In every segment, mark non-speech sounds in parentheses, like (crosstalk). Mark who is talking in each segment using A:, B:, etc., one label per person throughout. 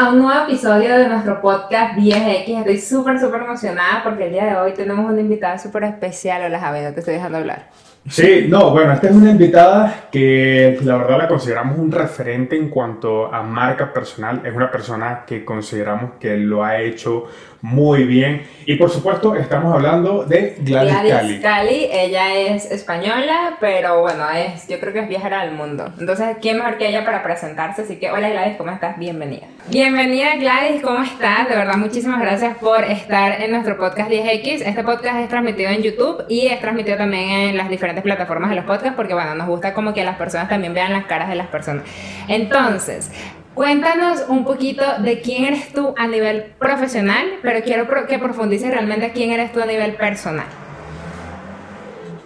A: a un nuevo episodio de nuestro podcast 10X. Estoy súper, súper emocionada porque el día de hoy tenemos una invitada súper especial. Hola Javi, no te estoy dejando hablar.
B: Sí, no, bueno, esta es una invitada que la verdad la consideramos un referente en cuanto a marca personal. Es una persona que consideramos que lo ha hecho muy bien. Y por supuesto, estamos hablando de Gladys,
A: Gladys Cali. Ella es española, pero bueno, es, yo creo que es viajera al mundo. Entonces, ¿quién mejor que ella para presentarse? Así que, hola Gladys, ¿cómo estás? Bienvenida. Bienvenida Gladys, ¿cómo estás? De verdad, muchísimas gracias por estar en nuestro podcast 10X. Este podcast es transmitido en YouTube y es transmitido también en las diferentes plataformas de los podcasts porque, bueno, nos gusta como que las personas también vean las caras de las personas. Entonces, Cuéntanos un poquito de quién eres tú a nivel profesional, pero quiero que profundices realmente quién eres tú a nivel personal.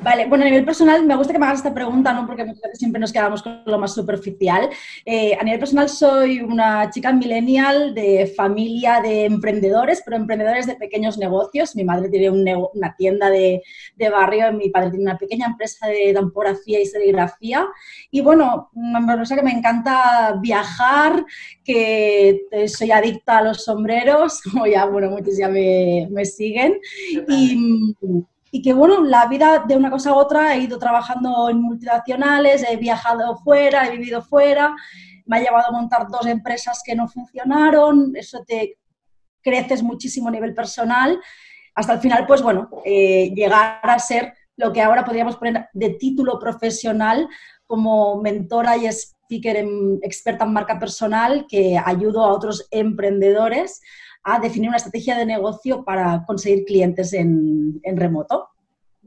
C: Vale, bueno, a nivel personal me gusta que me hagas esta pregunta, ¿no? Porque siempre nos quedamos con lo más superficial. Eh, a nivel personal soy una chica millennial de familia de emprendedores, pero emprendedores de pequeños negocios. Mi madre tiene una tienda de, de, barrio, mi padre tiene una pequeña empresa de tampografía y serigrafía. Y bueno, una cosa que me encanta viajar, que soy adicta a los sombreros, (laughs) como ya, bueno, muchos ya me, me siguen. Y y que bueno, la vida de una cosa a otra he ido trabajando en multinacionales, he viajado fuera, he vivido fuera, me ha llevado a montar dos empresas que no funcionaron, eso te creces muchísimo a nivel personal, hasta el final, pues bueno, eh, llegar a ser lo que ahora podríamos poner de título profesional como mentora y speaker en, experta en marca personal que ayudo a otros emprendedores a definir una estrategia de negocio para conseguir clientes en, en remoto.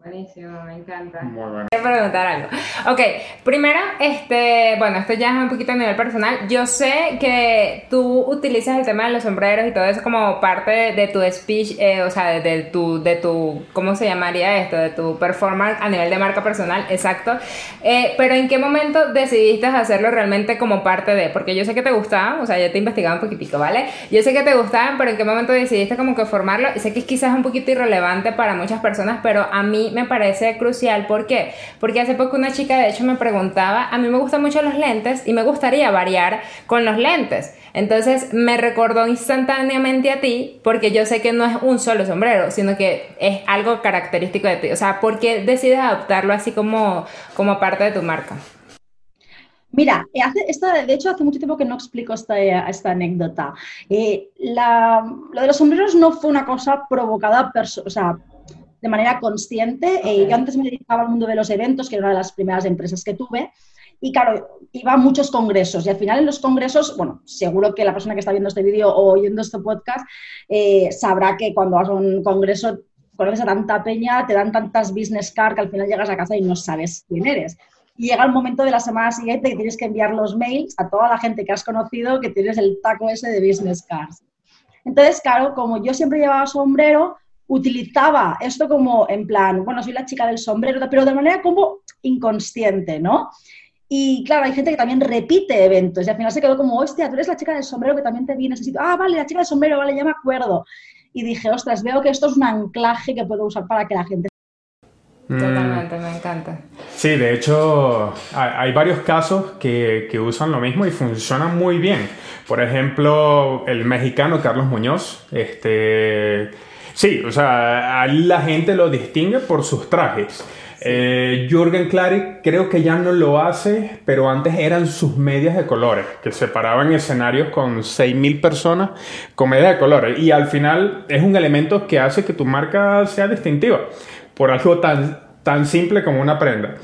A: Buenísimo, me encanta. Muy bueno. Quiero preguntar algo. Ok, primero, este, bueno, esto ya es un poquito a nivel personal. Yo sé que tú utilizas el tema de los sombreros y todo eso como parte de, tu speech, eh, o sea, de, tu, de tu, ¿cómo se llamaría esto? De tu performance a nivel de marca personal, exacto. Eh, pero ¿en qué momento decidiste hacerlo realmente como parte de? Porque yo sé que te gustaban, o sea, ya te he investigado un poquitico, ¿vale? Yo sé que te gustaban, pero ¿en qué momento decidiste como que formarlo? Y sé que es quizás un poquito irrelevante para muchas personas, pero a mí me parece crucial. ¿Por qué? Porque hace poco una chica de hecho me preguntaba, a mí me gustan mucho los lentes y me gustaría variar con los lentes. Entonces me recordó instantáneamente a ti porque yo sé que no es un solo sombrero, sino que es algo característico de ti. O sea, ¿por qué decides adoptarlo así como, como parte de tu marca?
C: Mira, eh, esta, de hecho hace mucho tiempo que no explico esta, esta anécdota. Eh, lo de los sombreros no fue una cosa provocada, o sea, de manera consciente. Eh, yo antes me dedicaba al mundo de los eventos, que era una de las primeras empresas que tuve. Y claro, iba a muchos congresos y al final en los congresos, bueno, seguro que la persona que está viendo este vídeo o oyendo este podcast eh, sabrá que cuando vas a un congreso conoces a tanta peña, te dan tantas business cards que al final llegas a casa y no sabes quién eres. Y llega el momento de la semana siguiente que tienes que enviar los mails a toda la gente que has conocido que tienes el taco ese de business cards. Entonces, claro, como yo siempre llevaba sombrero, utilizaba esto como en plan, bueno, soy la chica del sombrero, pero de manera como inconsciente, ¿no? Y claro, hay gente que también repite eventos y al final se quedó como, hostia, tú eres la chica del sombrero que también te vi necesito. Ah, vale, la chica del sombrero, vale, ya me acuerdo. Y dije, ostras, veo que esto es un anclaje que puedo usar para que la gente...
A: Totalmente, me encanta.
B: Sí, de hecho, hay varios casos que, que usan lo mismo y funcionan muy bien. Por ejemplo, el mexicano Carlos Muñoz, este Sí, o sea, la gente lo distingue por sus trajes. Eh, Jürgen Klarik creo que ya no lo hace, pero antes eran sus medias de colores, que separaban escenarios con 6.000 personas con medias de colores. Y al final es un elemento que hace que tu marca sea distintiva, por algo tan, tan simple como una prenda.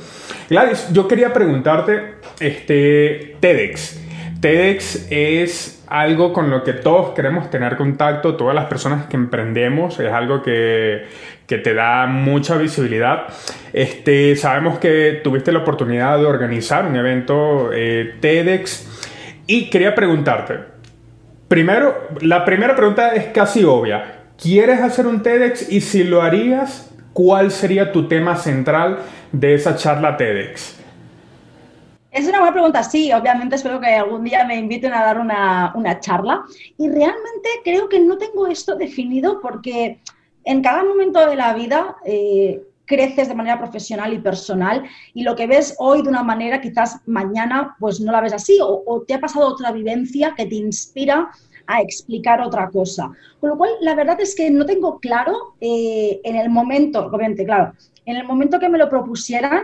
B: Gladys, yo quería preguntarte, este, TEDx. TEDx es algo con lo que todos queremos tener contacto, todas las personas que emprendemos, es algo que, que te da mucha visibilidad. Este, sabemos que tuviste la oportunidad de organizar un evento eh, TEDx y quería preguntarte, primero, la primera pregunta es casi obvia. ¿Quieres hacer un TEDx y si lo harías, cuál sería tu tema central de esa charla TEDx?
C: Es una buena pregunta, sí, obviamente espero que algún día me inviten a dar una, charla y realmente creo que no tengo esto definido porque en cada momento de la vida eh, creces de manera profesional y personal y lo que ves hoy de una manera quizás mañana pues no la ves así o, te ha pasado otra vivencia que te inspira a explicar otra cosa. Con lo cual, la verdad es que no tengo claro eh, en el momento, obviamente, claro, en el momento que me lo propusieran,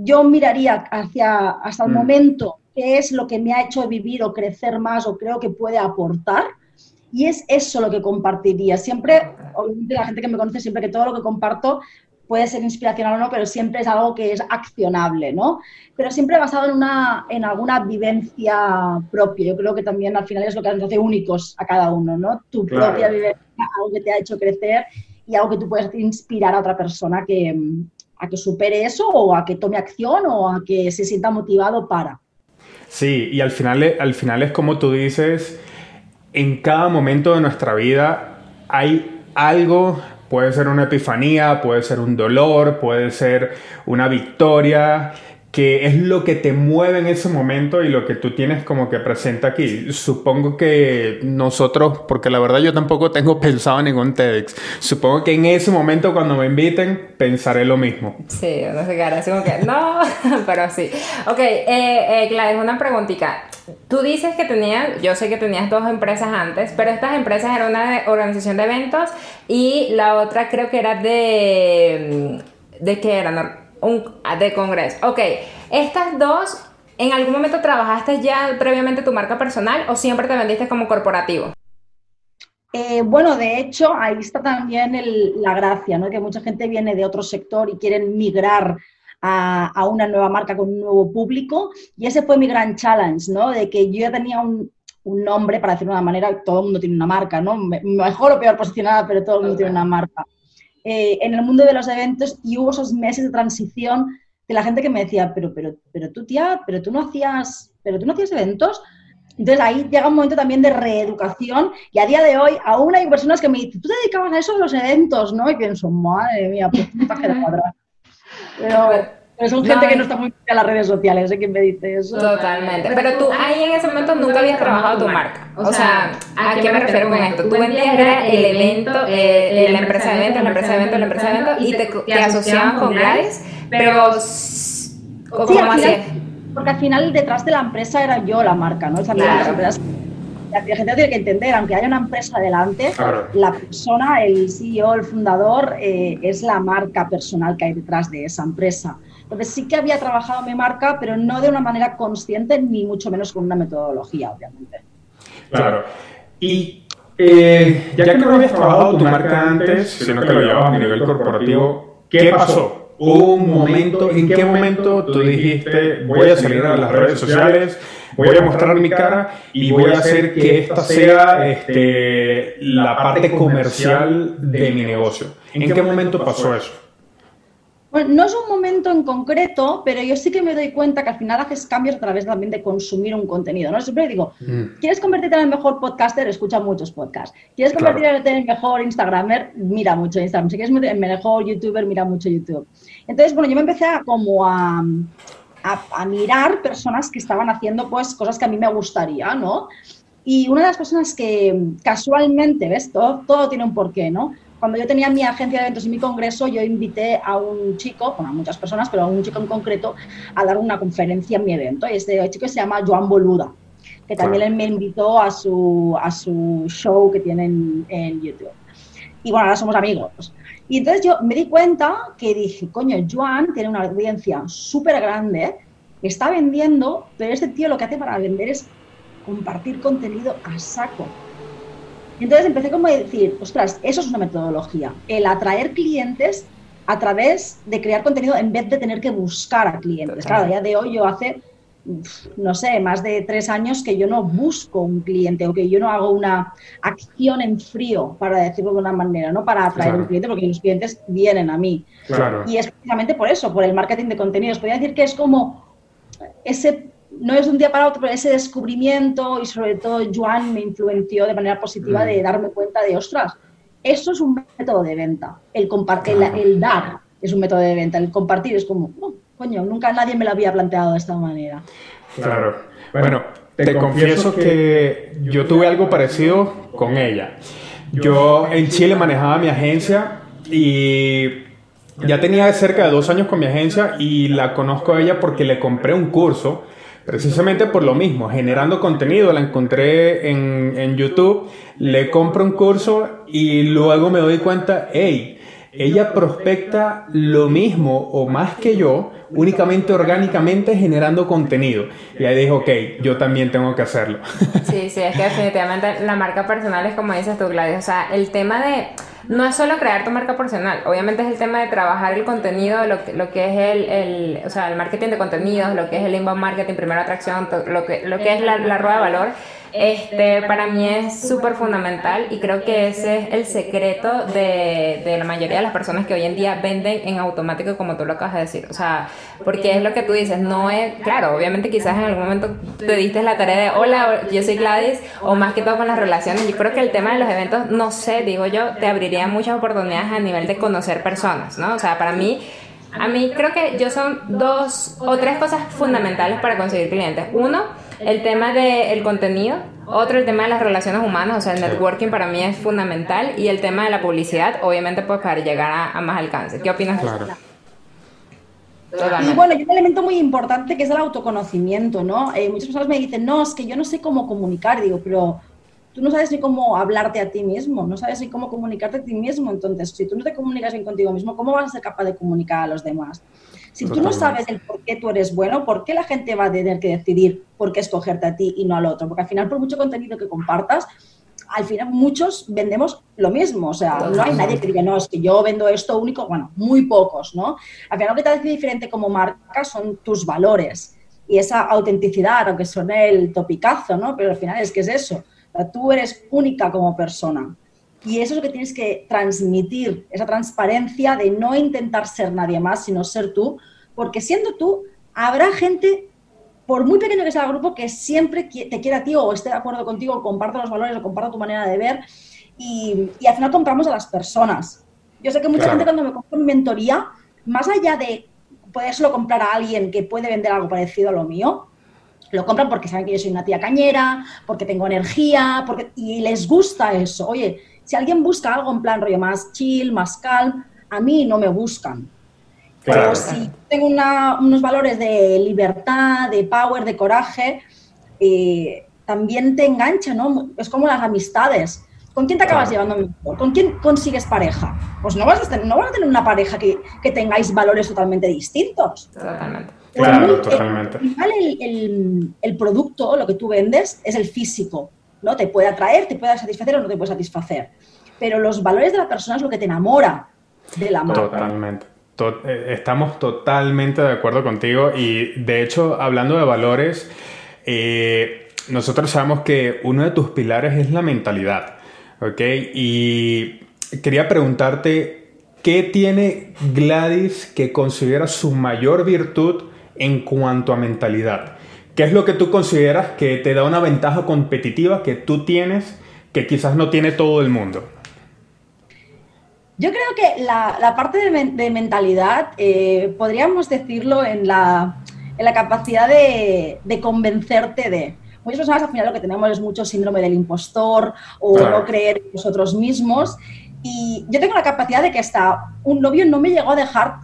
C: yo miraría hacia hasta el mm. momento qué es lo que me ha hecho vivir o crecer más o creo que puede aportar. Y es eso lo que compartiría. Siempre, obviamente la gente que me conoce, siempre que todo lo que comparto puede ser inspiracional o no, pero siempre es algo que es accionable, ¿no? Pero siempre basado en, una, en alguna vivencia propia. Yo creo que también al final es lo que nos hace únicos a cada uno, ¿no? Tu propia vivencia, algo que te ha hecho crecer y algo que tú puedes inspirar a otra persona que, a que supere eso o a que tome acción o a que se sienta motivado para.
B: Sí, y al final, al final es como tú dices, en cada momento de nuestra vida hay algo Puede ser una epifanía, puede ser un dolor, puede ser una victoria, que es lo que te mueve en ese momento y lo que tú tienes como que presente aquí. Supongo que nosotros, porque la verdad yo tampoco tengo (laughs) pensado en ningún TEDx, supongo que en ese momento cuando me inviten pensaré lo mismo.
A: Sí, no sé qué hará, como que no, (laughs) pero sí. Ok, eh, eh, una preguntita. Tú dices que tenías, yo sé que tenías dos empresas antes, pero estas empresas eran una organización de eventos y la otra creo que era de... ¿De qué era? Un, de congreso. Ok, estas dos, ¿en algún momento trabajaste ya previamente tu marca personal o siempre te vendiste como corporativo?
C: Eh, bueno, de hecho, ahí está también la gracia, ¿no? Que mucha gente viene de otro sector y quieren migrar a, una nueva marca con un nuevo público. Y ese fue mi gran challenge, ¿no? De que yo ya tenía un, nombre, para decirlo de una manera, todo el mundo tiene una marca, ¿no? Mejor o peor posicionada, pero todo el mundo tiene una marca. Eh, en el mundo de los eventos y hubo esos meses de transición de la gente que me decía, pero, pero, pero tú, tía, pero tú no hacías, pero tú no hacías eventos. Entonces ahí llega un momento también de reeducación y a día de hoy aún hay personas que me dicen, tú te dedicabas a eso de los eventos, ¿no? Y pienso, madre mía, pues tú estás de cuadrar. Pero, pero son gente que no está muy en las redes sociales, sé quién me dice eso.
A: Totalmente. Pero tú ahí en ese momento nunca habías trabajado tu marca. O sea, ¿a qué me refiero con esto? Tú vendías el evento, eh, la empresa de eventos, la empresa de eventos, la empresa de eventos y te, te asociaban con Gladys, pero
C: ¿cómo hacías? Porque al final detrás de la empresa era yo la marca, ¿no? claro. la gente tiene que entender, aunque haya una empresa delante, la persona, el CEO, el fundador, eh, es la marca personal que hay detrás de esa empresa. Entonces sí que había trabajado mi marca, pero no de una manera consciente, ni mucho menos con una metodología, obviamente.
B: Claro. Y eh, ya, que no habías trabajado tu marca antes, sino que lo llevabas a nivel corporativo, ¿qué pasó? ¿Hubo un momento, en qué momento tú dijiste, voy a salir a las redes sociales, voy a mostrar mi cara y voy a hacer que esta sea este, la parte comercial de mi negocio? ¿En qué momento pasó eso?
C: Bueno, no es un momento en concreto, pero yo sí que me doy cuenta que al final haces cambios a través también de consumir un contenido. ¿no? Siempre digo, mm. ¿quieres convertirte en el mejor podcaster? Escucha muchos podcasts. ¿Quieres convertirte en el mejor Instagramer? Mira mucho Instagram. Si quieres en el mejor YouTuber, mira mucho YouTube. Entonces, bueno, yo me empecé a como a, a, mirar personas que estaban haciendo pues cosas que a mí me gustaría, ¿no? Y una de las personas que casualmente, ¿ves? Todo, todo tiene un porqué, ¿no? Cuando yo tenía mi agencia de eventos y mi congreso, yo invité a un chico, bueno, a muchas personas, pero a un chico en concreto, a dar una conferencia en mi evento. Y este chico se llama Joan Boluda, que también me invitó a su, a su show que tienen en YouTube. Y bueno, ahora somos amigos. Y entonces yo me di cuenta que dije, coño, Joan tiene una audiencia súper grande, está vendiendo, pero este tío lo que hace para vender es compartir contenido a saco. Entonces empecé como a decir, ostras, eso es una metodología, el atraer clientes a través de crear contenido en vez de tener que buscar a clientes. Claro, ya de hoy yo hace, no sé, más de tres años que yo no busco un cliente o que yo no hago una acción en frío, para decirlo de una manera, ¿no? Para atraer un cliente, porque los clientes vienen a mí. Y es precisamente por eso, por el marketing de contenidos. Podría decir que es como ese no es un día para otro, pero ese descubrimiento y sobre todo Joan me influenció de manera positiva de mm. darme cuenta de, ostras, eso es un método de venta. El compartir, el, dar es un método de venta. El compartir es como, oh, coño, nunca nadie me lo había planteado de esta manera.
B: Claro. Bueno, te, confieso que yo tuve algo parecido con ella. Yo en Chile manejaba mi agencia y ya tenía cerca de dos años con mi agencia y la conozco a ella porque le compré un curso precisamente por lo mismo, generando contenido. La encontré en, en YouTube, le compro un curso y luego me doy cuenta, hey, ella prospecta lo mismo o más que yo, únicamente orgánicamente generando contenido. Y ahí dijo, ok, yo también tengo que hacerlo.
A: Sí, sí, es que definitivamente la marca personal es como dices tú, Gladys. O sea, el tema de no es solo crear tu marca personal, obviamente es el tema de trabajar el contenido, lo que, lo que es el, el, o sea, el marketing de contenidos, lo que es el inbound marketing, primera atracción, lo que, lo que es la, la rueda de valor este, para mí es súper fundamental y creo que ese es el secreto de, de, la mayoría de las personas que hoy en día venden en automático, como tú lo acabas de decir. O sea, porque es lo que tú dices, no es, claro, obviamente quizás en algún momento te diste la tarea de, hola, yo soy Gladys, o más que todo con las relaciones. Yo creo que el tema de los eventos, no sé, digo yo, te abriría muchas oportunidades a nivel de conocer personas, ¿no? O sea, para mí... A mí creo que yo son dos o tres cosas fundamentales para conseguir clientes. Uno, el tema del contenido, otro el tema de las relaciones humanas, o sea, el networking para mí es fundamental y el tema de la publicidad, obviamente, pues para llegar a, más alcance. ¿Qué opinas
C: de eso? Y bueno, hay un elemento muy importante que es el autoconocimiento, ¿no? Eh, muchas personas me dicen, no, es que yo no sé cómo comunicar, digo, pero tú no sabes ni cómo hablarte a ti mismo, no sabes ni cómo comunicarte a ti mismo, entonces, si tú no te comunicas bien contigo mismo, ¿cómo vas a ser capaz de comunicar a los demás? Si tú no sabes el por qué tú eres bueno, ¿por qué la gente va a tener que decidir por qué escogerte a ti y no al otro? Porque al final, por mucho contenido que compartas, al final muchos vendemos lo mismo. O sea, no hay nadie que diga, no, es que yo vendo esto único. Bueno, muy pocos, ¿no? Al final lo que te hace diferente como marca son tus valores y esa autenticidad, aunque suene el topicazo, ¿no? Pero al final es que es eso. Tú eres única como persona. Y eso es lo que tienes que transmitir, esa transparencia de no intentar ser nadie más, sino ser tú, porque siendo tú, habrá gente, por muy pequeño que sea el grupo, que siempre te quiera a ti o esté de acuerdo contigo, o comparta los valores o comparta tu manera de ver, y, al final compramos a las personas. Yo sé que mucha gente cuando me compra mi mentoría, más allá de podérselo comprar a alguien que puede vender algo parecido a lo mío, lo compran porque saben que yo soy una tía cañera, porque tengo energía, porque, y les gusta eso. Oye, si alguien busca algo en plan rollo más chill, más calm, a mí no me buscan. Pero si tengo unos valores de libertad, de power, de coraje, eh, también te engancha, ¿no? Es como las amistades. ¿Con quién te acabas llevando mejor? ¿Con quién consigues pareja? Pues no vas a tener, no vas a tener una pareja que, que tengáis valores totalmente distintos.
A: Totalmente.
B: Claro, totalmente.
C: El, el, el, producto, lo que tú vendes, es el físico. ¿no? Te puede atraer, te puede satisfacer o no te puede satisfacer. Pero los valores de la persona es lo que te enamora de la marca.
B: Totalmente. Eh, estamos totalmente de acuerdo contigo y de hecho, hablando de valores, eh, nosotros sabemos que uno de tus pilares es la mentalidad, ¿ok? Y quería preguntarte, ¿qué tiene Gladys que considera su mayor virtud en cuanto a mentalidad? ¿Qué es lo que tú consideras que te da una ventaja competitiva que tú tienes que quizás no tiene todo el mundo?
C: Yo creo que la, parte de, mentalidad, eh, podríamos decirlo en la, capacidad de, convencerte de. Muchas personas al final lo que tenemos es mucho síndrome del impostor o no creer en nosotros mismos. Y yo tengo la capacidad de que hasta un novio no me llegó a dejar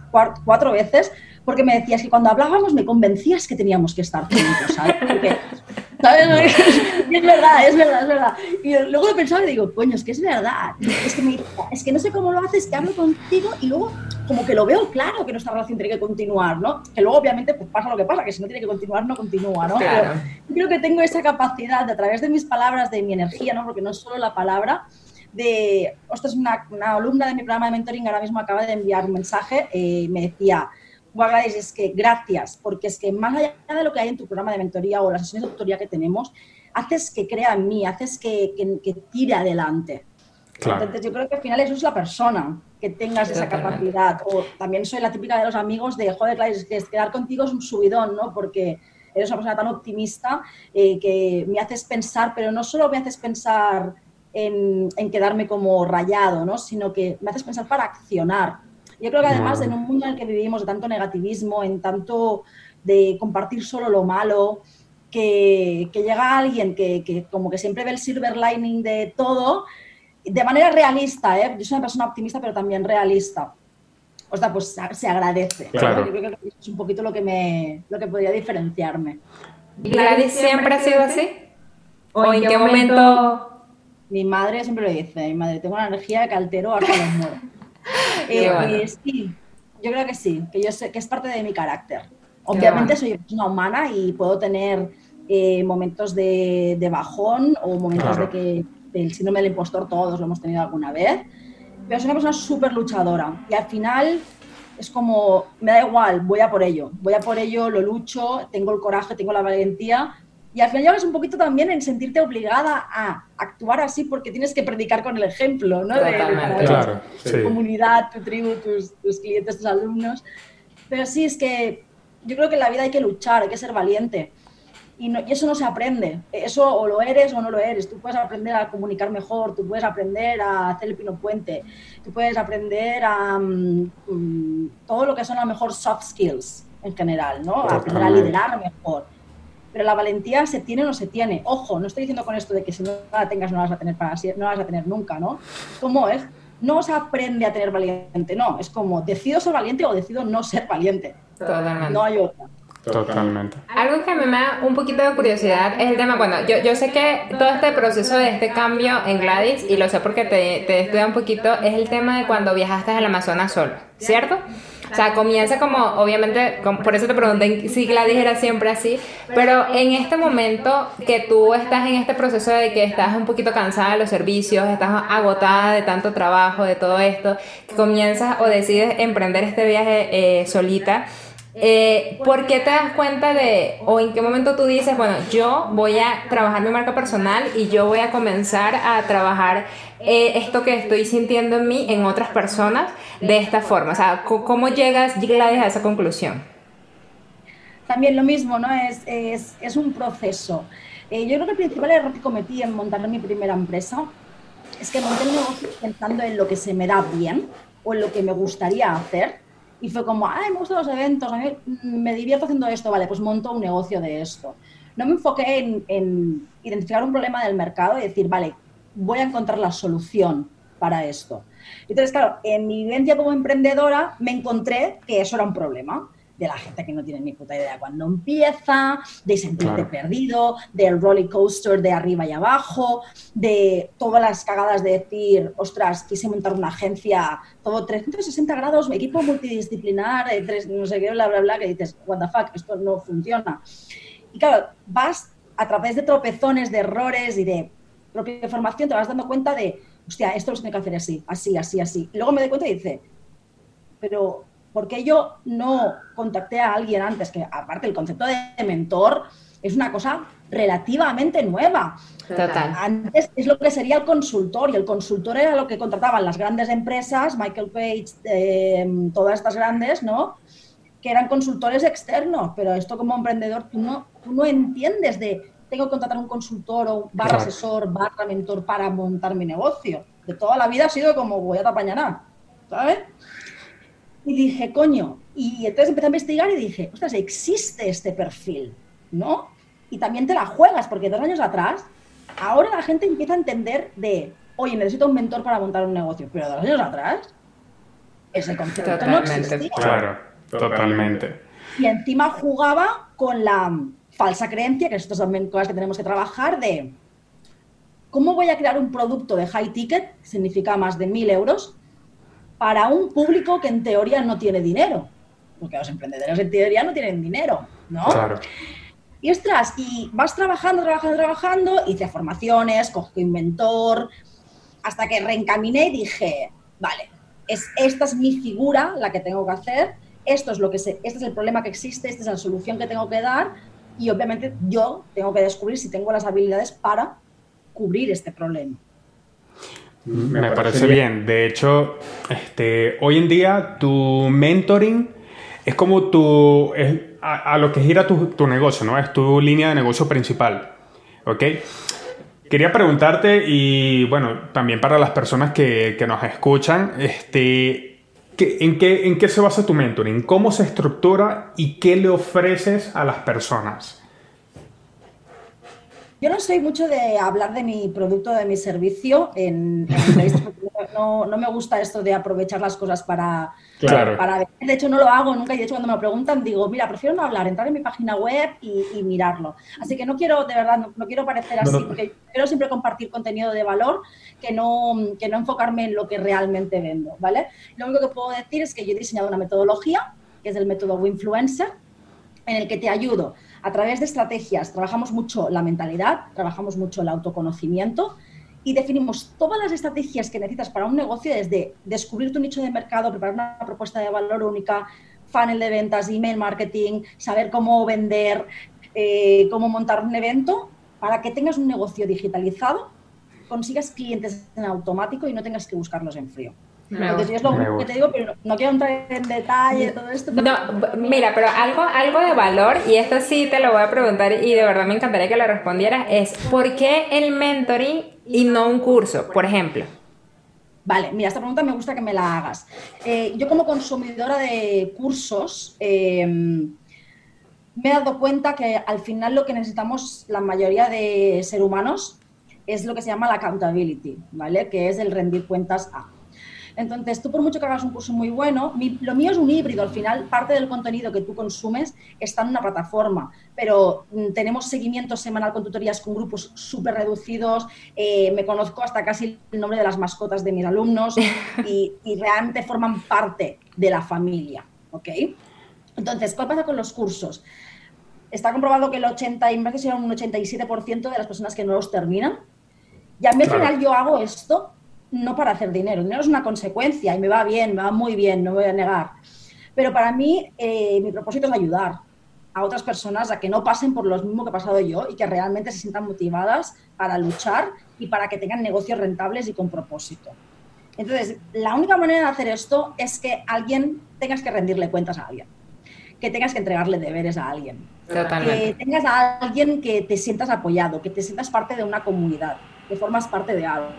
C: cuatro veces porque me decías que cuando hablábamos me convencías que teníamos que estar juntos, ¿sabes? ¿sabes? (laughs) es verdad, es verdad, es verdad. Y luego lo pensaba y digo, coño, es que es verdad. Es que, me, es que no sé cómo lo haces, que hablo contigo y luego como que lo veo claro que nuestra relación tiene que continuar, ¿no? Que luego obviamente pues pasa lo que pasa, que si no tiene que continuar, no continúa, ¿no? Pero yo creo que tengo esa capacidad de a través de mis palabras, de mi energía, ¿no? Porque no es solo la palabra, de, ostras, una, una alumna de mi programa de mentoring ahora mismo acaba de enviar un mensaje, y me decía, Gladys, es que gracias, porque es que más allá de lo que hay en tu programa de mentoría o las sesiones de tutoría que tenemos, haces que crea en mí, haces que, que, tire adelante. Entonces yo creo que al final eso es la persona, que tengas esa capacidad. O también soy la típica de los amigos de, joder, Gladys, que quedar contigo es un subidón, ¿no? Porque eres una persona tan optimista eh, que me haces pensar, pero no solo me haces pensar en, en, quedarme como rayado, ¿no? Sino que me haces pensar para accionar. Yo creo que además en un mundo en el que vivimos de tanto negativismo, en tanto de compartir solo lo malo, que, llega alguien que, como que siempre ve el silver lining de todo, de manera realista, ¿eh? yo soy una persona optimista pero también realista. O sea, pues se agradece. Yo creo que es un poquito lo que, me, lo que podría diferenciarme.
A: ¿Gladys siempre ha sido así? ¿O en qué momento
C: mi madre siempre lo dice, mi madre, tengo una energía que altero hasta los muero. (laughs) eh, sí, yo creo que sí, que yo sé que es parte de mi carácter. Obviamente soy una humana y puedo tener eh, momentos de, bajón o momentos de que el síndrome del impostor todos lo hemos tenido alguna vez, pero soy una persona súper luchadora y al final es como, me da igual, voy a por ello, voy a por ello, lo lucho, tengo el coraje, tengo la valentía y al final llegas un poquito también en sentirte obligada a actuar así porque tienes que predicar con el ejemplo, ¿no? De,
B: claro,
C: tu comunidad, tu tribu, tus, clientes, tus alumnos. Pero sí, es que yo creo que en la vida hay que luchar, hay que ser valiente. Y, y, eso no se aprende. Eso o lo eres o no lo eres. Tú puedes aprender a comunicar mejor, tú puedes aprender a hacer el pino puente, tú puedes aprender a mm, todo lo que son a lo mejor soft skills en general, ¿no? A aprender a liderar mejor pero la valentía se tiene o no se tiene. Ojo, no estoy diciendo con esto de que si no la tengas no la vas a tener para no la vas a tener nunca, ¿no? ¿Cómo es? No se aprende a tener valiente, no, es como decido ser valiente o decido no ser valiente.
A: Totalmente.
C: No hay otra.
B: Totalmente.
A: Algo que a mí me da un poquito de curiosidad es el tema, bueno, yo, yo sé que todo este proceso de este cambio en Gladys, y lo sé porque te, te estudiado un poquito, es el tema de cuando viajaste al Amazonas solo, ¿cierto? O sea, comienza como, obviamente, por eso te pregunté si Gladys era siempre así, pero en este momento que tú estás en este proceso de que estás un poquito cansada de los servicios, estás agotada de tanto trabajo, de todo esto, que comienzas o decides emprender este viaje eh, solita, eh, ¿Por qué te das cuenta de, o en qué momento tú dices, bueno, yo voy a trabajar mi marca personal y yo voy a comenzar a trabajar eh, esto que estoy sintiendo en mí, en otras personas, de esta forma? O sea, ¿cómo llegas, Gladys, a esa conclusión?
C: También lo mismo, ¿no? Es, es, es un proceso. Eh, yo creo que el principal error que cometí en montar mi primera empresa es que monté el negocio pensando en lo que se me da bien o en lo que me gustaría hacer y fue como, ay, me gustan los eventos, me divierto haciendo esto, vale, pues monto un negocio de esto. No me enfoqué en, en identificar un problema del mercado y decir, vale, voy a encontrar la solución para esto. Entonces, claro, en mi vivencia como emprendedora me encontré que eso era un problema de la gente que no tiene ni puta idea cuando empieza, de sentirte perdido, del roller coaster de arriba y abajo, de todas las cagadas de decir, ostras, quise montar una agencia, todo 360 grados, equipo multidisciplinar, no sé qué, bla, bla, bla, que dices, what the fuck, esto no funciona. Y claro, vas a través de tropezones, de errores y de propia formación, te vas dando cuenta de, hostia, esto lo tiene que hacer así, así, así, así. Y luego me doy cuenta y dice, pero ¿por qué yo no contacté a alguien antes? Que aparte el concepto de mentor es una cosa relativamente nueva.
A: Total.
C: Antes es lo que sería el consultor y el consultor era lo que contrataban las grandes empresas, Michael Page, em, todas estas grandes, ¿no? Que eran consultores externos, pero esto como emprendedor tú no, tú no entiendes de tengo que contratar un consultor o barra asesor, barra mentor para montar mi negocio. De toda la vida ha sido como voy a tapañanar, ¿sabes? Y dije, coño, y entonces empecé a investigar y dije, ostras, existe este perfil, ¿no? Y también te la juegas, porque dos años atrás, ahora la gente empieza a entender de, oye, necesito un mentor para montar un negocio, pero dos años atrás, ese concepto totalmente, no existía.
B: Claro, totalmente.
C: Y encima jugaba con la falsa creencia, que esto son también cosas que tenemos que trabajar, de cómo voy a crear un producto de high ticket, significa más de mil euros, para un público que en teoría no tiene dinero. Porque los emprendedores en teoría no tienen dinero, ¿no?
B: Claro.
C: Y ostras, y vas trabajando, trabajando, trabajando, hice formaciones, cogí inventor, hasta que reencaminé y dije, vale, es, esta es mi figura la que tengo que hacer, esto es lo que se, este es el problema que existe, esta es la solución que tengo que dar, y obviamente yo tengo que descubrir si tengo las habilidades para cubrir este problema.
B: Me, parece bien. De hecho, este, hoy en día tu mentoring es como tu, a, lo que gira tu, tu, negocio, ¿no? Es tu línea de negocio principal. ¿Ok? Quería preguntarte, y bueno, también para las personas que, que nos escuchan, este, ¿en, qué, ¿en qué se basa tu mentoring? ¿Cómo se estructura y qué le ofreces a las personas?
C: Yo no soy mucho de hablar de mi producto, de mi servicio en, porque no, no, me gusta esto de aprovechar las cosas para,
B: claro.
C: para... De hecho, no lo hago nunca y de hecho cuando me lo preguntan digo, mira, prefiero no hablar, entrar en mi página web y, mirarlo. Así que no quiero, de verdad, no, quiero parecer así, porque quiero siempre compartir contenido de valor que no, que no enfocarme en lo que realmente vendo, ¿vale? Lo único que puedo decir es que yo he diseñado una metodología, que es el método Winfluencer, en el que te ayudo a través de estrategias. Trabajamos mucho la mentalidad, trabajamos mucho el autoconocimiento y definimos todas las estrategias que necesitas para un negocio, desde descubrir tu nicho de mercado, preparar una propuesta de valor única, funnel de ventas, email marketing, saber cómo vender, eh, cómo montar un evento, para que tengas un negocio digitalizado, consigas clientes en automático y no tengas que buscarlos en frío. Entonces, es lo que te digo, pero no, quiero entrar en detalle todo esto.
A: No, mira, pero algo, algo de valor, y esto sí te lo voy a preguntar y de verdad me encantaría que lo respondieras, es ¿por qué el mentoring y no un curso, por ejemplo?
C: Vale, mira, esta pregunta me gusta que me la hagas. Eh, yo como consumidora de cursos, em, me he dado cuenta que al final lo que necesitamos la mayoría de seres humanos es lo que se llama la accountability, ¿vale? Que es el rendir cuentas a. Entonces, tú por mucho que hagas un curso muy bueno, lo mío es un híbrido, al final parte del contenido que tú consumes está en una plataforma, pero mm, tenemos seguimiento semanal con tutorías con grupos súper reducidos, eh, me conozco hasta casi el nombre de las mascotas de mis alumnos (laughs) y, realmente forman parte de la familia, ¿ok? Entonces, ¿cuál pasa con los cursos? Está comprobado que el 80, y más que sea un 87% de las personas que no los terminan. Y a mí al final yo hago esto no para hacer dinero. El dinero es una consecuencia y me va bien, me va muy bien, no me voy a negar. Pero para mí, eh, mi propósito es ayudar a otras personas a que no pasen por lo mismo que he pasado yo y que realmente se sientan motivadas para luchar y para que tengan negocios rentables y con propósito. Entonces, la única manera de hacer esto es que alguien tengas que rendirle cuentas a alguien, que tengas que entregarle deberes a alguien, que tengas a alguien que te sientas apoyado, que te sientas parte de una comunidad, que formas parte de algo.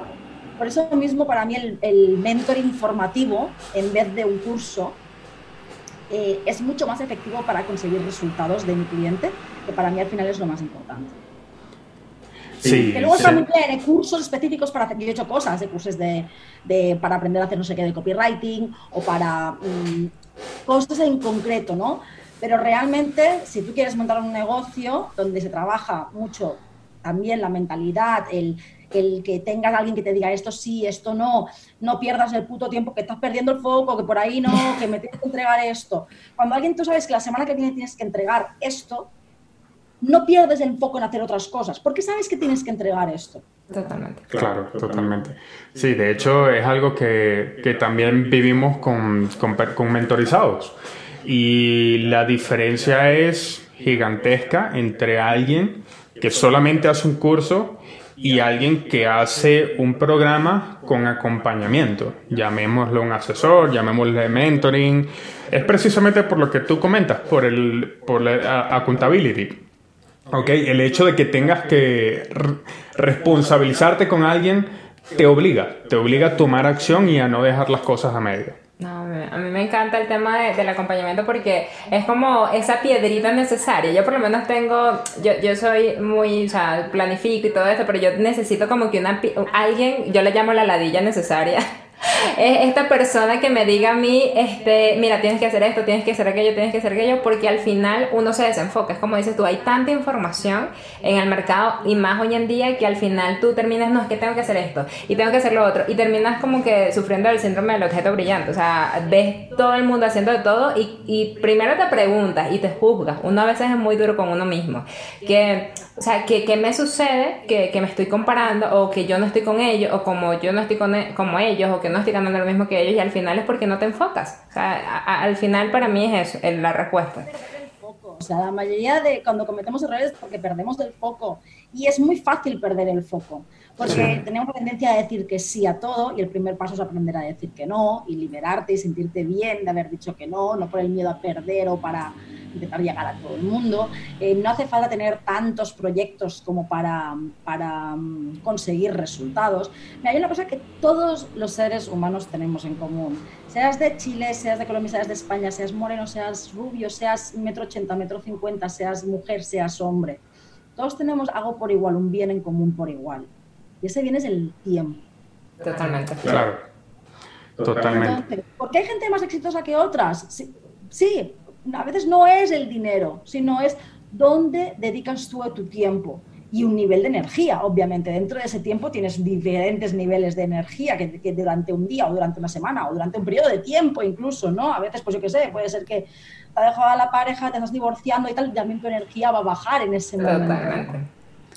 C: Por eso mismo para mí el, el mentoring formativo, en vez de un curso, eh, es mucho más efectivo para conseguir resultados de mi cliente, que para mí al final es lo más importante.
B: Sí,
C: que luego también hay cursos específicos para hacer. Yo he hecho cosas, de cursos de, de, para aprender a hacer no sé qué de copywriting o para mm, cosas en concreto, ¿no? Pero realmente, si tú quieres montar un negocio donde se trabaja mucho también la mentalidad, el el que tengas a alguien que te diga esto sí, esto no, no pierdas el puto tiempo, que estás perdiendo el foco, que por ahí no, que me tienes que entregar esto. Cuando alguien tú sabes que la semana que viene tienes que entregar esto, no pierdes el foco en hacer otras cosas, porque sabes que tienes que entregar esto.
A: Totalmente.
B: Claro, totalmente. Sí, de hecho es algo que, que también vivimos con, con, con mentorizados. Y la diferencia es gigantesca entre alguien que solamente hace un curso y alguien que hace un programa con acompañamiento, llamémoslo un asesor, llamémosle mentoring, es precisamente por lo que tú comentas, por el por la accountability. ¿Ok? El hecho de que tengas que responsabilizarte con alguien te obliga, te obliga a tomar acción y a no dejar las cosas a medio.
A: No, a mí me encanta el tema del acompañamiento porque es como esa piedrita necesaria. Yo por lo menos tengo, yo, yo soy muy, o sea, planifico y todo eso, pero yo necesito como que una, alguien, yo le llamo la ladilla necesaria (laughs) es esta persona que me diga a mí, este, mira, tienes que hacer esto, tienes que hacer aquello, tienes que hacer aquello, porque al final uno se desenfoca. Es como dices tú, hay tanta información en el mercado y más hoy en día que al final tú terminas, no, es que tengo que hacer esto y tengo que hacer lo otro y terminas como que sufriendo del síndrome del objeto brillante. O sea, ves todo el mundo haciendo de todo y, y primero te preguntas y te juzgas. Uno a veces es muy duro con uno mismo. Que o sea, ¿qué, qué me sucede que, que, me estoy comparando o que yo no estoy con ellos o como yo no estoy con e, como ellos o que no estoy ganando lo mismo que ellos y al final es porque no te enfocas? O sea, al final para mí es eso, la respuesta.
C: O sea, la mayoría de cuando cometemos errores es porque perdemos el foco y es muy fácil perder el foco. Porque tenemos la tendencia a decir que sí a todo y el primer paso es aprender a decir que no y liberarte y sentirte bien de haber dicho que no, no por el miedo a perder o para intentar llegar a todo el mundo. Eh, no hace falta tener tantos proyectos como para, para mm, conseguir resultados. hay una cosa que todos los seres humanos tenemos en común. Seas de Chile, seas de Colombia, seas de España, seas moreno, seas rubio, seas metro ochenta, metro cincuenta, seas mujer, seas hombre todos tenemos algo por igual, un bien en común por igual. Y ese bien es el tiempo.
A: Totalmente.
B: Claro. Totalmente.
C: ¿Por qué hay gente más exitosa que otras? Sí, a veces no es el dinero, sino es dónde dedicas tú tu tiempo y un nivel de energía, obviamente. Dentro de ese tiempo tienes diferentes niveles de energía que, durante un día o durante una semana o durante un periodo de tiempo incluso, ¿no? A veces, pues yo qué sé, puede ser que te ha dejado a la pareja, te estás divorciando y tal, y también tu energía va a bajar en ese momento.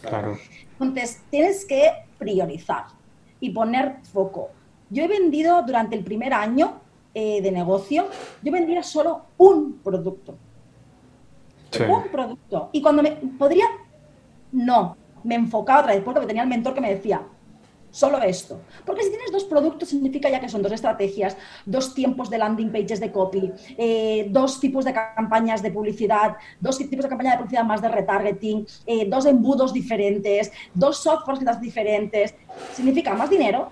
B: Claro.
C: Entonces, tienes que priorizar y poner foco. Yo he vendido durante el primer año eh, de negocio, yo vendía solo un producto. Un producto. Y cuando me podría, no, me enfocaba otra vez porque tenía el mentor que me decía, solo esto. Porque si tienes dos productos significa ya que son dos estrategias, dos tiempos de landing pages de copy, eh, dos tipos de campañas de publicidad, dos tipos de campaña de publicidad más de retargeting, eh, dos embudos diferentes, dos softwares diferentes. Significa más dinero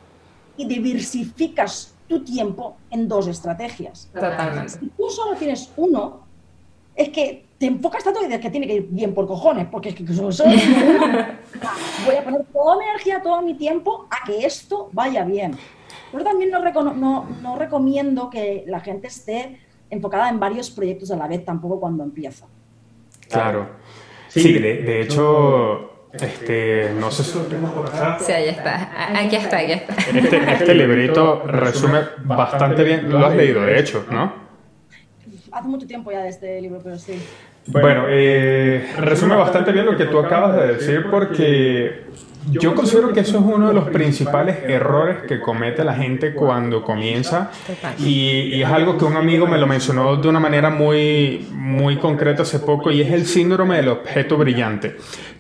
C: y diversificas tu tiempo en dos estrategias.
A: Totalmente.
C: Si tú solo tienes uno, es que te enfocas tanto que que tiene que ir bien por cojones, porque es que solo (laughs) voy a poner toda mi energía, todo mi tiempo a que esto vaya bien. Pero también no, no, recomiendo que la gente esté enfocada en varios proyectos a la vez, tampoco cuando empieza.
B: Claro. Sí, de, hecho, este, no sé si lo tengo
A: por acá. Sí, ahí está. Aquí está, aquí está.
B: Este, este (laughs) librito resume bastante bien. Lo has leído, de hecho, ¿no?
C: Hace mucho tiempo ya de este libro, pero sí.
B: Bueno, eh, resume bastante bien lo que tú acabas de decir porque yo considero que eso es uno de los principales errores que comete la gente cuando comienza y, y, es algo que un amigo me lo mencionó de una manera muy, muy concreta hace poco y es el síndrome del objeto brillante.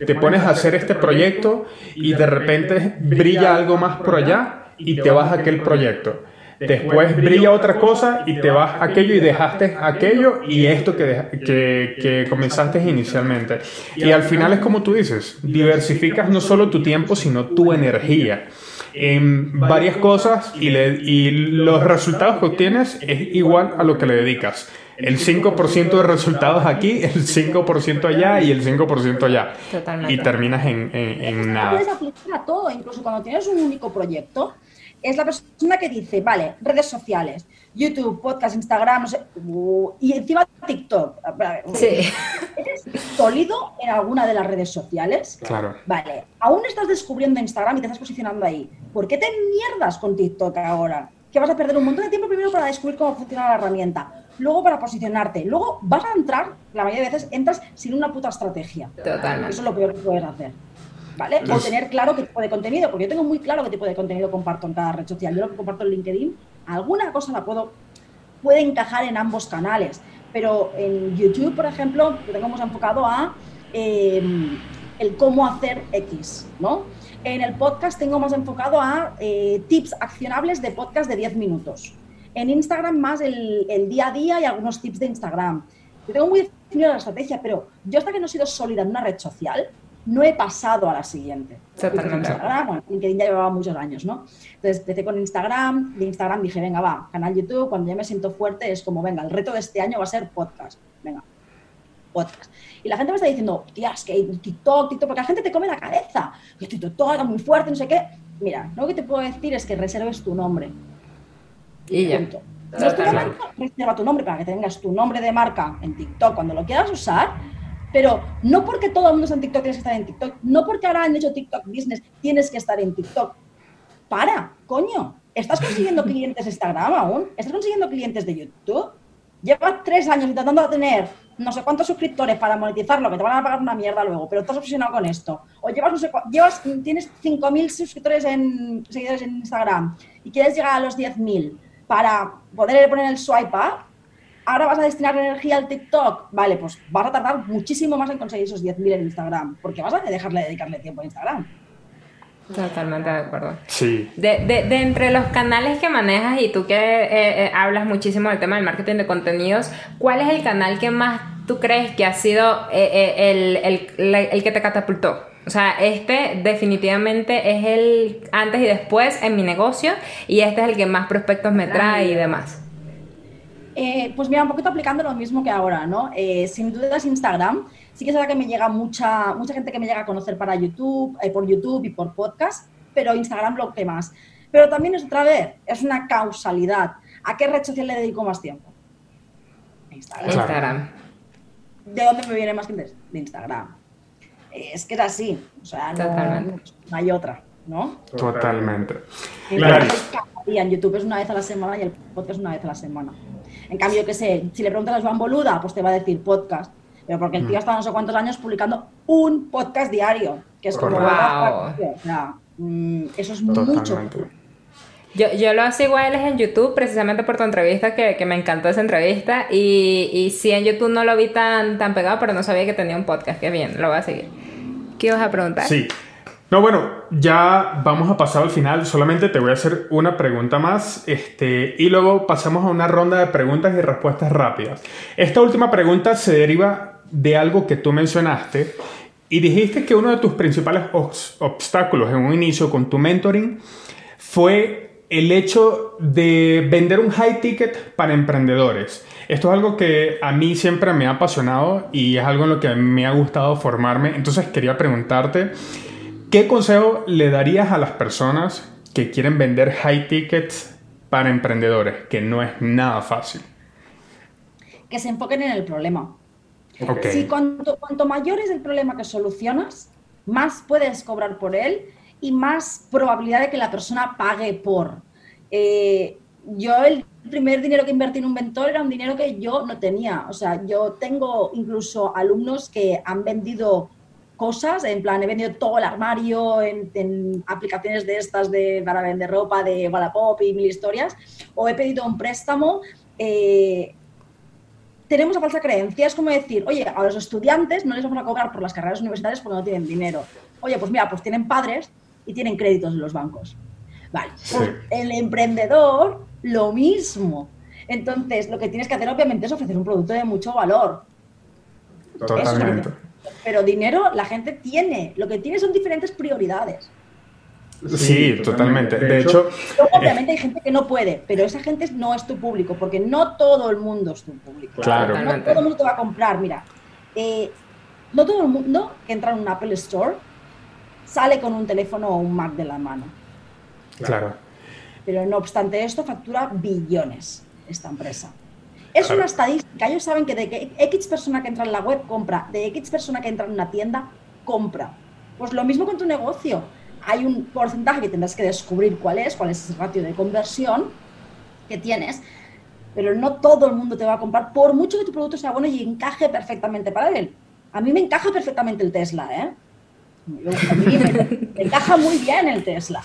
B: Te pones a hacer este proyecto y de repente brilla algo más por allá y te vas a aquel proyecto después brilla otra cosa y te vas a aquello y dejaste aquello y esto que, que, que, comenzaste inicialmente. Y al final es como tú dices, diversificas no solo tu tiempo, sino tu energía en varias cosas y, y los resultados que obtienes es igual a lo que le dedicas. El 5% de resultados aquí, el 5% allá y el 5% allá.
A: Totalmente.
B: Y terminas en, en, en nada.
C: Puedes aplicar a todo, incluso cuando tienes un único proyecto es la persona que dice, vale, redes sociales, YouTube, podcast, Instagram, no sé, uh, y encima TikTok.
A: Sí.
C: ¿Eres sólido en alguna de las redes sociales?
B: Claro.
C: Vale, aún estás descubriendo Instagram y te estás posicionando ahí. ¿Por qué te mierdas con TikTok ahora? Que vas a perder un montón de tiempo primero para descubrir cómo funciona la herramienta, luego para posicionarte, luego vas a entrar, la mayoría de veces entras sin una puta estrategia.
A: Totalmente.
C: Eso es lo peor que puedes hacer. ¿Vale? O tener claro qué tipo de contenido, porque yo tengo muy claro qué tipo de contenido comparto en cada red social. Yo lo que comparto en LinkedIn, alguna cosa la puedo, puede encajar en ambos canales, pero en YouTube, por ejemplo, lo tengo más enfocado a em, el cómo hacer X, ¿no? En el podcast tengo más enfocado a eh, tips accionables de podcast de 10 minutos. En Instagram más el, el, día a día y algunos tips de Instagram. Yo tengo muy definida la estrategia, pero yo hasta que no he sido sólida en una red social, no he pasado a la siguiente.
A: Totalmente.
C: Bueno, LinkedIn ya llevaba muchos años, ¿no? Entonces empecé con Instagram, de Instagram dije, venga, va, canal YouTube, cuando ya me siento fuerte es como, venga, el reto de este año va a ser podcast. Venga, podcast. Y la gente me está diciendo, tías, que TikTok, TikTok, porque la gente te come la cabeza. Que TikTok está muy fuerte, no sé qué. Mira, lo que te puedo decir es que reserves tu nombre.
A: Y ya.
C: No reserva tu nombre para que tengas tu nombre de marca en TikTok cuando lo quieras usar pero no porque todo el mundo está en TikTok tienes que estar en TikTok, no porque ahora han hecho TikTok Business tienes que estar en TikTok. Para, coño. ¿Estás consiguiendo clientes de Instagram aún? ¿Estás consiguiendo clientes de YouTube? Llevas tres años intentando tener no sé cuántos suscriptores para monetizarlo, que te van a pagar una mierda luego, pero estás obsesionado con esto. O llevas, no sé, llevas tienes 5.000 suscriptores en seguidores en Instagram y quieres llegar a los 10.000 para poder poner el swipe up, ahora vas a destinar energía al TikTok, vale, pues vas a tardar muchísimo más en conseguir esos 10.000 en Instagram, porque vas a dejarle de dedicarle tiempo a Instagram.
A: Totalmente de acuerdo.
B: Sí.
A: De, de, entre los canales que manejas y tú que eh, eh, hablas muchísimo del tema del marketing de contenidos, ¿cuál es el canal que más tú crees que ha sido eh, el, el, el, que te catapultó? O sea, este definitivamente es el antes y después en mi negocio y este es el que más prospectos me trae y demás.
C: Eh, pues mira, un poquito aplicando lo mismo que ahora, ¿no? Eh, sin duda es Instagram. sí que es verdad que me llega mucha, mucha gente que me llega a conocer para YouTube, eh, por YouTube y por podcast, pero Instagram lo que más. Pero también es otra vez, es una causalidad. ¿A qué red social le dedico más tiempo?
A: Instagram. Instagram.
C: ¿De dónde me viene más gente? De Instagram. Es que es así, o sea, no, hay otra, ¿no?
B: Totalmente.
C: Claro. En YouTube es una vez a la semana y el podcast una vez a la semana. En cambio, que sé, si le preguntas a Juan Boluda, pues te va a decir podcast. Pero porque el tío ha mm. estado no sé cuántos años publicando un podcast diario, que es como...
A: Wow.
C: O sea, mm, eso es mucho.
A: Yo, yo lo hago él es en YouTube, precisamente por tu entrevista, que, que me encantó esa entrevista. Y, y sí, en YouTube no lo vi tan, tan pegado, pero no sabía que tenía un podcast. Qué bien, lo voy a seguir. ¿Qué vas a preguntar?
B: Sí. No, bueno, ya vamos a pasar al final. Solamente te voy a hacer una pregunta más este, y luego pasamos a una ronda de preguntas y respuestas rápidas. Esta última pregunta se deriva de algo que tú mencionaste y dijiste que uno de tus principales obstáculos en un inicio con tu mentoring fue el hecho de vender un high ticket para emprendedores. Esto es algo que a mí siempre me ha apasionado y es algo en lo que me ha gustado formarme. Entonces quería preguntarte ¿Qué consejo le darías a las personas que quieren vender high tickets para emprendedores? Que no es nada fácil.
C: Que se enfoquen en el problema. Si cuanto, cuanto mayor es el problema que solucionas, más puedes cobrar por él y más probabilidad de que la persona pague por. Eh, yo el primer dinero que invertí en un mentor era un dinero que yo no tenía. O sea, yo tengo incluso alumnos que han vendido cosas, en plan, he vendido todo el armario en, aplicaciones de estas de, para vender ropa de Wallapop y mil historias, o he pedido un préstamo. Eh, tenemos la falsa creencia, es como decir, oye, a los estudiantes no les vamos a cobrar por las carreras universitarias porque no tienen dinero. Oye, pues mira, pues tienen padres y tienen créditos en los bancos. Vale, pues el emprendedor, lo mismo. Entonces, lo que tienes que hacer obviamente es ofrecer un producto de mucho valor.
B: Totalmente
C: pero dinero la gente tiene. Lo que tiene son diferentes prioridades.
B: Sí, totalmente. De hecho,
C: obviamente hay gente que no puede, pero esa gente no es tu público, porque no todo el mundo es tu público.
B: Claro.
C: No todo el mundo te va a comprar. Mira, eh, no todo el mundo que entra en un Apple Store sale con un teléfono o un Mac de la mano.
B: Claro.
C: Pero no obstante esto, factura billones esta empresa. Es una estadística. Ellos saben que de que X persona que entra en la web compra, de X persona que entra en una tienda compra. Pues lo mismo con tu negocio. Hay un porcentaje que tendrás que descubrir cuál es, cuál es el ratio de conversión que tienes, pero no todo el mundo te va a comprar, por mucho que tu producto sea bueno y encaje perfectamente para él. A mí me encaja perfectamente el Tesla, ¿eh? a mí me (laughs) encaja muy bien el Tesla.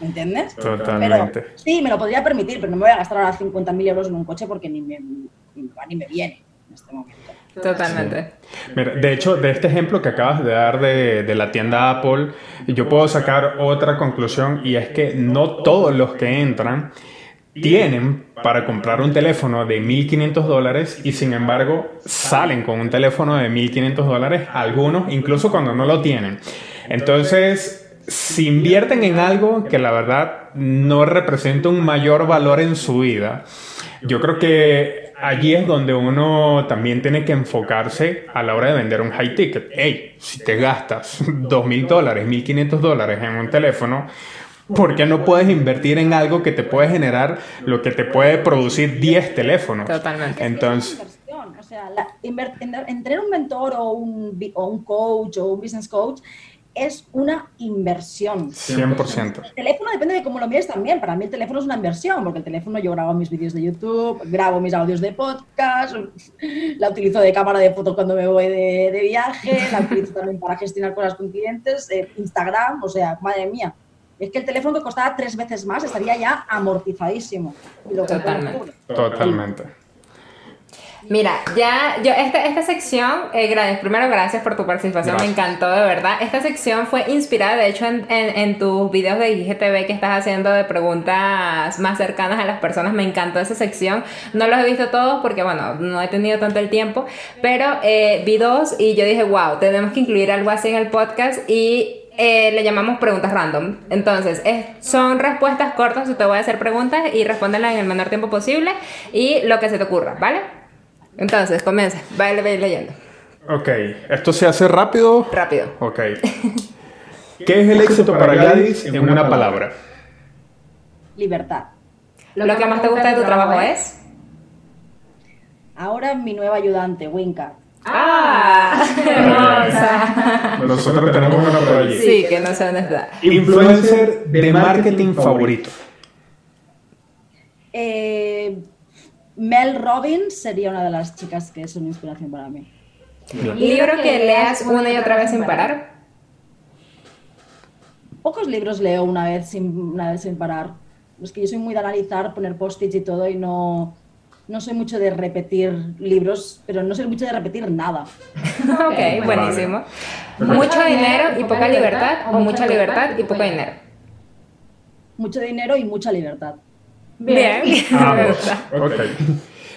C: ¿Me entiendes?
B: Totalmente.
C: sí, me lo podría permitir, pero no me voy a gastar ahora 50.000 euros en un coche porque ni me, ni me viene en este momento.
A: Totalmente.
B: Mira, de hecho, de este ejemplo que acabas de dar de, de, la tienda Apple, yo puedo sacar otra conclusión y es que no todos los que entran tienen para comprar un teléfono de 1.500 dólares y sin embargo salen con un teléfono de 1.500 dólares, algunos incluso cuando no lo tienen. Entonces, si invierten en algo que la verdad no representa un mayor valor en su vida, yo creo que allí es donde uno también tiene que enfocarse a la hora de vender un high ticket. Hey, si te gastas dos mil dólares, 1.500 dólares en un teléfono, ¿por qué no puedes invertir en algo que te puede generar lo que te puede producir 10 teléfonos?
A: Totalmente.
C: Entonces... O sea, entre un mentor o un, o un coach o un business coach es una inversión.
B: 100%.
C: El teléfono depende de cómo lo mires también. Para mí el teléfono es una inversión, porque el teléfono yo grabo mis vídeos de YouTube, grabo mis audios de podcast, (laughs) la utilizo de cámara de fotos cuando me voy de, viaje, la utilizo también para gestionar cosas con clientes, eh, Instagram, o sea, madre mía. Es que el teléfono que costaba tres veces más estaría ya amortizadísimo.
A: Totalmente.
B: Totalmente.
A: Mira, ya, yo, esta, esta sección, eh, gracias, primero gracias por tu participación, me encantó de verdad. Esta sección fue inspirada, de hecho, en, en, tus videos de IGTV que estás haciendo de preguntas más cercanas a las personas, me encantó esa sección. No los he visto todos porque, bueno, no he tenido tanto el tiempo, pero eh, vi dos y yo dije, wow, tenemos que incluir algo así en el podcast y eh, le llamamos preguntas random. Entonces, son respuestas cortas, yo te voy a hacer preguntas y respóndelas en el menor tiempo posible y lo que se te ocurra, ¿vale? Entonces, comienza, va leyendo.
B: Ok, ¿esto se hace rápido?
A: Rápido.
B: Ok. (laughs) ¿Qué es el éxito para Gladys en una palabra?
C: Libertad.
A: ¿Lo que más te gusta de tu trabajo es?
C: Ahora mi nueva ayudante, Winca.
A: ¡Ah! (laughs) Hermosa.
B: Nosotros tenemos una por allí.
A: Sí, que no sé dónde está.
B: Influencer de marketing favorito.
C: Eh, Mel Robbins sería una de las chicas que es una inspiración para mí.
A: ¿Libro que leas una y otra vez sin parar?
C: Pocos libros leo una vez sin, una vez sin parar. Es que yo soy muy de analizar, poner post-its y todo y no, no soy mucho de repetir libros, pero no soy mucho de repetir nada. (laughs)
A: ok, buenísimo. ¿Mucho dinero y poca libertad o mucha libertad y poco dinero?
C: Mucho dinero y mucha libertad.
A: Bien.
B: Ambos. Ok.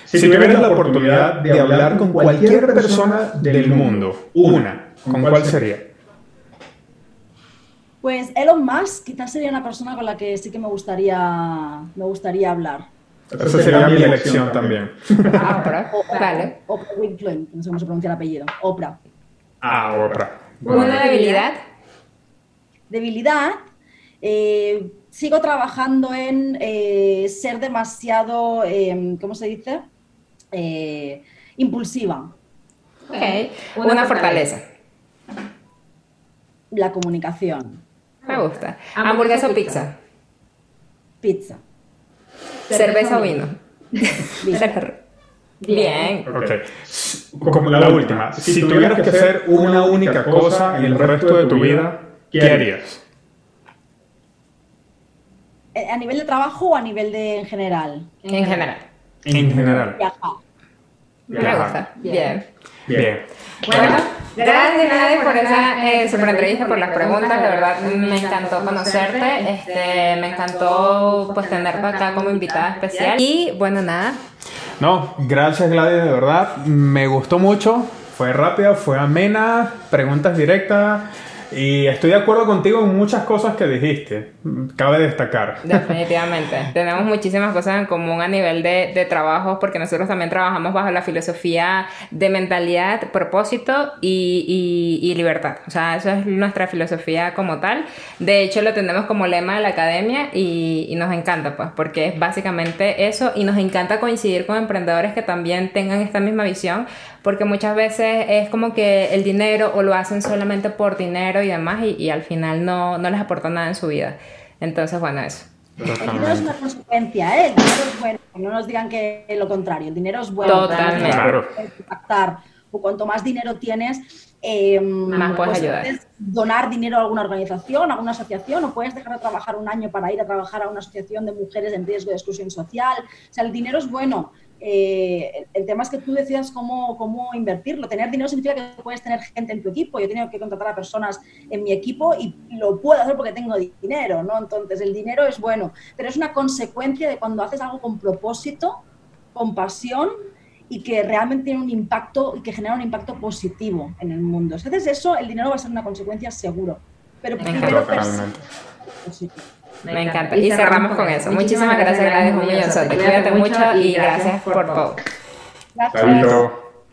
B: Si tuvieras la oportunidad de hablar con cualquier persona del mundo, una, ¿con cuál sería?
C: Pues Elon Musk quizás sería una persona con la que sí que me gustaría, me gustaría hablar.
B: Esa sería mi elección también.
A: Ah, Oprah. (laughs) Vale.
C: Oprah Winfrey, no sé cómo se pronuncia el apellido. Oprah.
B: Ah, Oprah.
A: ¿Una debilidad?
C: Debilidad. Eh, sigo trabajando en eh, ser demasiado, eh, ¿cómo se dice? Eh, impulsiva.
A: Ok. Una fortaleza.
C: La comunicación.
A: Me gusta. ¿Hamburguesa o pizza?
C: Pizza.
A: ¿Cerveza o vino? (laughs) Bien.
B: Ok. Como la última, si tuvieras que hacer una única cosa el resto de tu vida, ¿qué harías?
C: Eh, ¿A nivel de trabajo o a nivel de en general?
A: En general.
B: En general.
C: Viajar.
A: Me
B: Viajar.
A: gusta. Bien.
B: Bien.
A: Bueno, gracias Nadie por esa eh, super entrevista, por las preguntas, de verdad me encantó conocerte, este, me encantó pues tenerte acá como invitada especial y bueno nada,
B: No, gracias Gladys, de verdad. Me gustó mucho. Fue rápida, fue amena, preguntas directas. Y estoy de acuerdo contigo en muchas cosas que dijiste. Cabe destacar.
A: definitivamente, (laughs) tenemos muchísimas cosas en común a nivel de, de trabajo porque nosotros también trabajamos bajo la filosofía de mentalidad, propósito y, y- y libertad, o sea, eso es nuestra filosofía como tal, de hecho lo tenemos como lema de la academia y, y nos encanta pues porque es básicamente eso y nos encanta coincidir con emprendedores que también tengan esta misma visión porque muchas veces es como que el dinero o lo hacen solamente por dinero y demás y, y al final no, no les aporta nada en su vida. Entonces, bueno, eso.
C: El dinero es una consecuencia, ¿eh? El dinero es bueno. No nos digan que lo contrario. El dinero es bueno.
A: Totalmente.
B: Claro.
C: Impactar. O cuanto más dinero tienes, eh,
A: Más puedes ayudar.
C: puedes donar dinero a alguna organización, a alguna asociación, o puedes dejar de trabajar un año para ir a trabajar a una asociación de mujeres en riesgo de exclusión social. O sea, el dinero es bueno. Eh, el tema es que tú decidas cómo, cómo invertirlo. Tener dinero significa que puedes tener gente en tu equipo. Yo he tenido que contratar a personas en mi equipo y lo puedo hacer porque tengo dinero, ¿no? Entonces, el dinero es bueno, pero es una consecuencia de cuando haces algo con propósito, con pasión y que realmente tiene un impacto y que genera un impacto positivo en el mundo. Si haces eso, el dinero va a ser una consecuencia seguro. Pero
A: Me
C: primero.
B: Totalmente.
C: positivo.
A: Me encanta. Y cerramos con eso. Muchísimas gracias, Gladys, un millonzote. Cuídate mucho y gracias por todo.
C: Gracias.